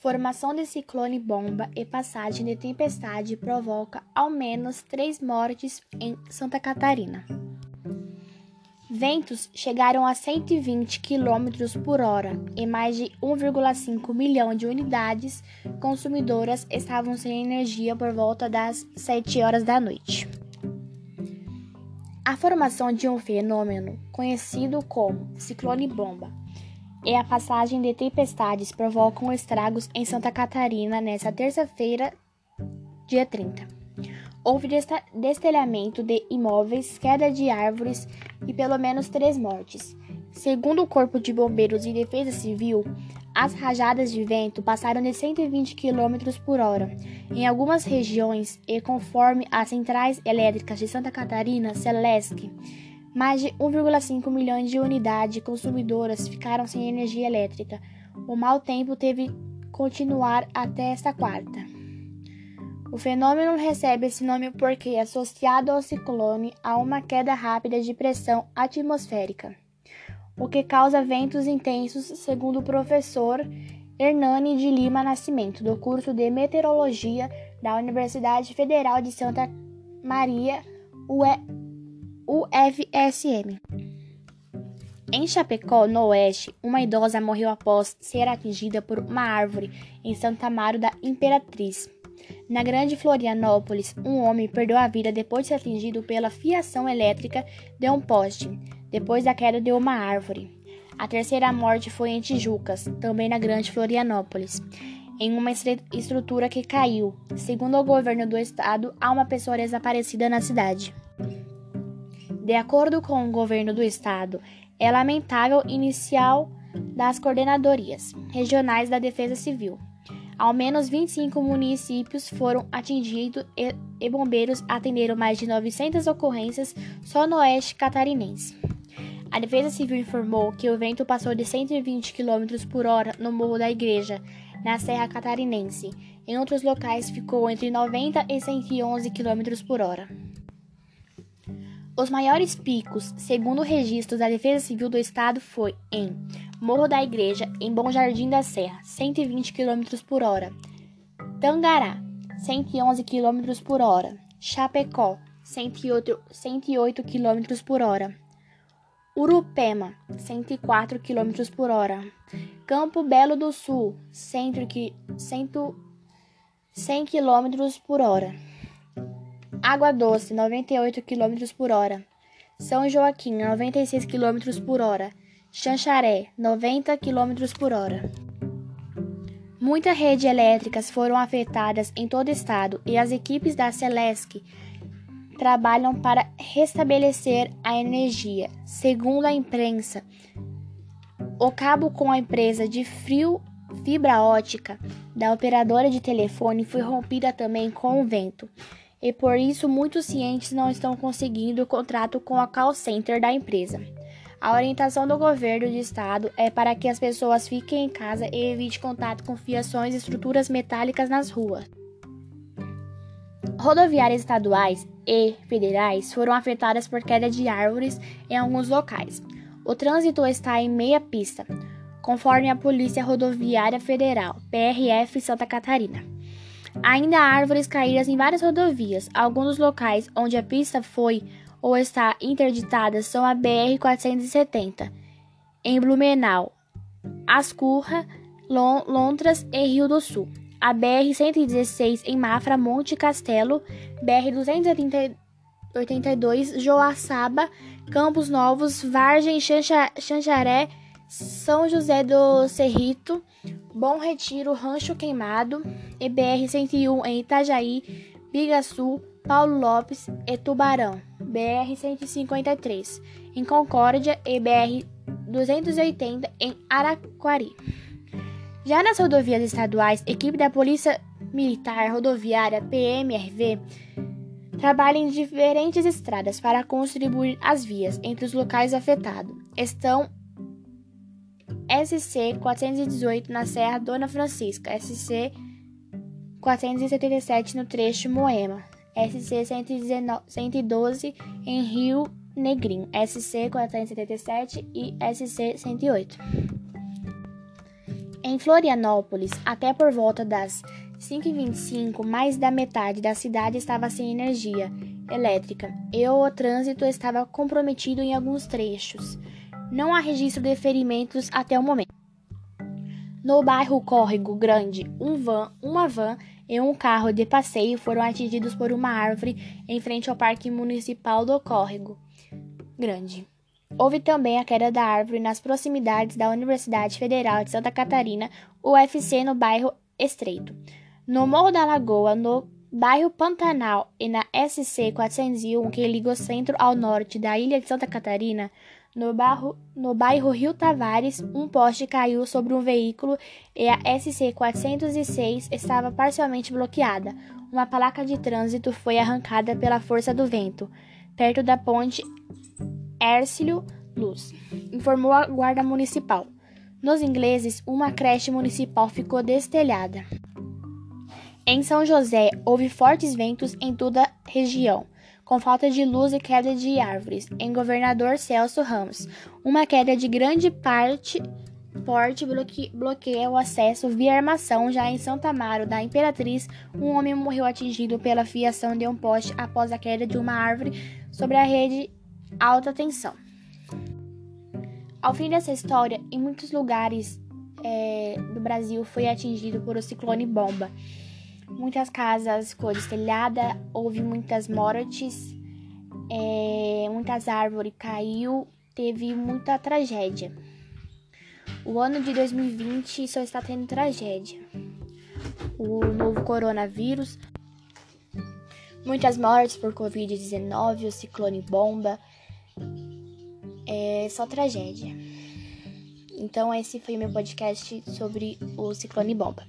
Formação de ciclone bomba e passagem de tempestade provoca ao menos três mortes em Santa Catarina. Ventos chegaram a 120 km por hora e mais de 1,5 milhão de unidades consumidoras estavam sem energia por volta das 7 horas da noite. A formação de um fenômeno conhecido como ciclone bomba e a passagem de tempestades provocam estragos em Santa Catarina nesta terça-feira, dia 30. Houve destelhamento de imóveis, queda de árvores e pelo menos três mortes. Segundo o Corpo de Bombeiros e Defesa Civil, as rajadas de vento passaram de 120 km por hora em algumas regiões e, conforme as centrais elétricas de Santa Catarina, Celesc, mais de 1,5 milhões de unidades consumidoras ficaram sem energia elétrica. O mau tempo teve continuar até esta quarta. O fenômeno recebe esse nome porque associado ao ciclone a uma queda rápida de pressão atmosférica, o que causa ventos intensos, segundo o professor Hernani de Lima Nascimento, do curso de Meteorologia da Universidade Federal de Santa Maria, UE UFSM. Em Chapecó, no oeste, uma idosa morreu após ser atingida por uma árvore em Santa Amaro da Imperatriz. Na Grande Florianópolis, um homem perdeu a vida depois de ser atingido pela fiação elétrica de um poste, depois da queda de uma árvore. A terceira morte foi em Tijucas, também na Grande Florianópolis, em uma estrutura que caiu. Segundo o governo do estado, há uma pessoa desaparecida na cidade. De acordo com o governo do estado, é lamentável inicial das coordenadorias regionais da Defesa Civil. Ao menos 25 municípios foram atingidos e, bombeiros atenderam mais de 900 ocorrências só no oeste catarinense. A Defesa Civil informou que o vento passou de 120 km por hora no Morro da Igreja, na Serra Catarinense. Em outros locais ficou entre 90 e 111 km por hora. Os maiores picos, segundo o registro da Defesa Civil do Estado, foi em Morro da Igreja, em Bom Jardim da Serra, 120 km por hora. Tangará, 111 km por hora. Chapecó, 108, 108 km por hora. Urupema, 104 km por hora. Campo Belo do Sul, 100, 100 km por hora. Água Doce, 98 km por hora. São Joaquim, 96 km por hora. Xanxaré, 90 km por hora. Muitas redes elétricas foram afetadas em todo o estado e as equipes da Celesc trabalham para restabelecer a energia. Segundo a imprensa, o cabo com a empresa de frio fibra ótica da operadora de telefone foi rompida também com o vento e por isso muitos cientes não estão conseguindo o contrato com a call center da empresa. A orientação do governo de estado é para que as pessoas fiquem em casa e evite contato com fiações e estruturas metálicas nas ruas. Rodoviárias estaduais e federais foram afetadas por queda de árvores em alguns locais. O trânsito está em meia pista, conforme a Polícia Rodoviária Federal, PRF Santa Catarina. Ainda há árvores caídas em várias rodovias. Alguns dos locais onde a pista foi ou está interditada são a BR-470, em Blumenau, Ascurra, Lontras e Rio do Sul. A BR-116 em Mafra, Monte Castelo, BR-282, Joaçaba, Campos Novos, Vargem, Xanxaré, São José do Cerrito, Bom Retiro, Rancho Queimado, EBR-101 em Itajaí, Bigaçu, Paulo Lopes e Tubarão, BR-153 em Concórdia e BR-280 em Araquari. Já nas rodovias estaduais, equipe da Polícia Militar Rodoviária PMRV trabalha em diferentes estradas para contribuir as vias entre os locais afetados. Estão SC 418 na Serra Dona Francisca, SC 477 no trecho Moema, SC 112 em Rio Negrinho, SC 477 e SC 108. Em Florianópolis, até por volta das 5h25, mais da metade da cidade estava sem energia elétrica e o trânsito estava comprometido em alguns trechos. Não há registro de ferimentos até o momento. No bairro Córrego Grande, um van, uma van e um carro de passeio foram atingidos por uma árvore em frente ao Parque Municipal do Córrego Grande. Houve também a queda da árvore nas proximidades da Universidade Federal de Santa Catarina, UFC, no bairro Estreito. No Morro da Lagoa, no bairro Pantanal e na SC 401, que liga o centro ao norte da ilha de Santa Catarina, no bairro, no bairro Rio Tavares, um poste caiu sobre um veículo e a SC 406 estava parcialmente bloqueada. Uma placa de trânsito foi arrancada pela força do vento, perto da ponte Ércilio Luz, informou a Guarda Municipal. Nos ingleses, uma creche municipal ficou destelhada. Em São José, houve fortes ventos em toda a região, com falta de luz e queda de árvores. Em Governador Celso Ramos, uma queda de grande parte porte bloque bloqueia o acesso via armação. Já em Santa Amaro da Imperatriz, um homem morreu atingido pela fiação de um poste após a queda de uma árvore sobre a rede alta tensão. Ao fim dessa história, em muitos lugares é, do Brasil foi atingido por o ciclone bomba. Muitas casas ficou destelhada, houve muitas mortes, é, muitas árvores caiu, teve muita tragédia. O ano de 2020 só está tendo tragédia. O novo coronavírus, muitas mortes por Covid-19, o ciclone bomba, é só tragédia. Então esse foi meu podcast sobre o ciclone bomba.